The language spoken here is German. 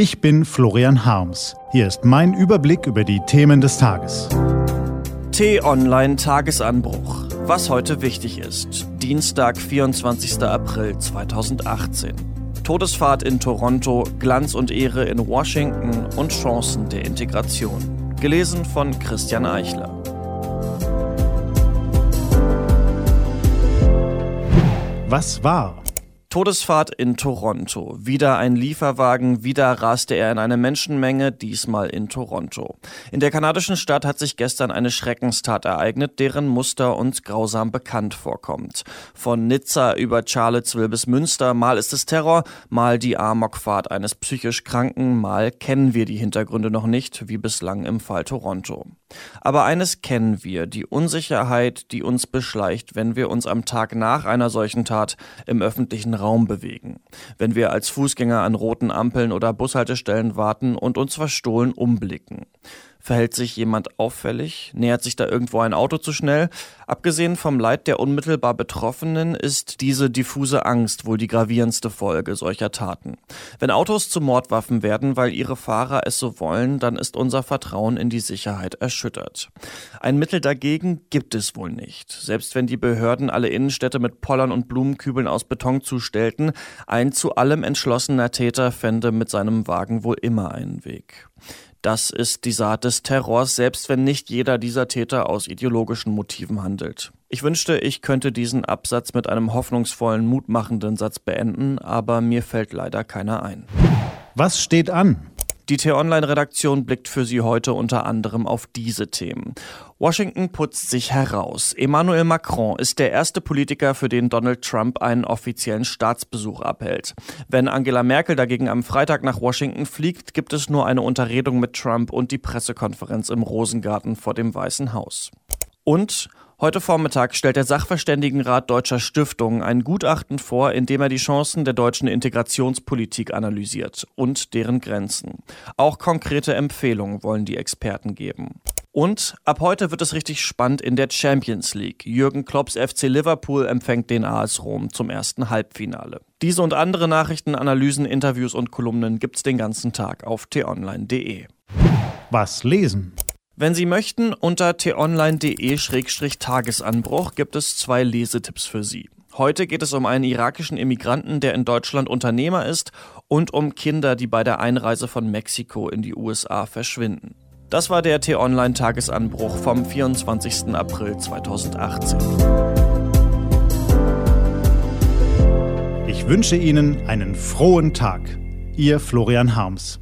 Ich bin Florian Harms. Hier ist mein Überblick über die Themen des Tages. T-Online Tagesanbruch. Was heute wichtig ist. Dienstag, 24. April 2018. Todesfahrt in Toronto, Glanz und Ehre in Washington und Chancen der Integration. Gelesen von Christian Eichler. Was war? Todesfahrt in Toronto. Wieder ein Lieferwagen, wieder raste er in eine Menschenmenge, diesmal in Toronto. In der kanadischen Stadt hat sich gestern eine Schreckenstat ereignet, deren Muster uns grausam bekannt vorkommt. Von Nizza über Charlottesville bis Münster, mal ist es Terror, mal die Amokfahrt eines psychisch Kranken, mal kennen wir die Hintergründe noch nicht, wie bislang im Fall Toronto. Aber eines kennen wir, die Unsicherheit, die uns beschleicht, wenn wir uns am Tag nach einer solchen Tat im öffentlichen Raum bewegen. Wenn wir als Fußgänger an roten Ampeln oder Bushaltestellen warten und uns verstohlen umblicken. Verhält sich jemand auffällig? Nähert sich da irgendwo ein Auto zu schnell? Abgesehen vom Leid der unmittelbar Betroffenen ist diese diffuse Angst wohl die gravierendste Folge solcher Taten. Wenn Autos zu Mordwaffen werden, weil ihre Fahrer es so wollen, dann ist unser Vertrauen in die Sicherheit erschüttert. Ein Mittel dagegen gibt es wohl nicht. Selbst wenn die Behörden alle Innenstädte mit Pollern und Blumenkübeln aus Beton zustellten, ein zu allem entschlossener Täter fände mit seinem Wagen wohl immer einen Weg. Das ist die Saat des Terrors, selbst wenn nicht jeder dieser Täter aus ideologischen Motiven handelt. Ich wünschte, ich könnte diesen Absatz mit einem hoffnungsvollen, mutmachenden Satz beenden, aber mir fällt leider keiner ein. Was steht an? Die T-Online-Redaktion blickt für Sie heute unter anderem auf diese Themen. Washington putzt sich heraus. Emmanuel Macron ist der erste Politiker, für den Donald Trump einen offiziellen Staatsbesuch abhält. Wenn Angela Merkel dagegen am Freitag nach Washington fliegt, gibt es nur eine Unterredung mit Trump und die Pressekonferenz im Rosengarten vor dem Weißen Haus. Und Heute Vormittag stellt der Sachverständigenrat deutscher Stiftungen ein Gutachten vor, in dem er die Chancen der deutschen Integrationspolitik analysiert und deren Grenzen. Auch konkrete Empfehlungen wollen die Experten geben. Und ab heute wird es richtig spannend in der Champions League. Jürgen Klopps FC Liverpool empfängt den AS Rom zum ersten Halbfinale. Diese und andere Nachrichten, Analysen, Interviews und Kolumnen gibt's den ganzen Tag auf t-online.de. Was lesen? Wenn Sie möchten, unter t-online.de-tagesanbruch gibt es zwei Lesetipps für Sie. Heute geht es um einen irakischen Immigranten, der in Deutschland Unternehmer ist, und um Kinder, die bei der Einreise von Mexiko in die USA verschwinden. Das war der T-Online-Tagesanbruch vom 24. April 2018. Ich wünsche Ihnen einen frohen Tag. Ihr Florian Harms.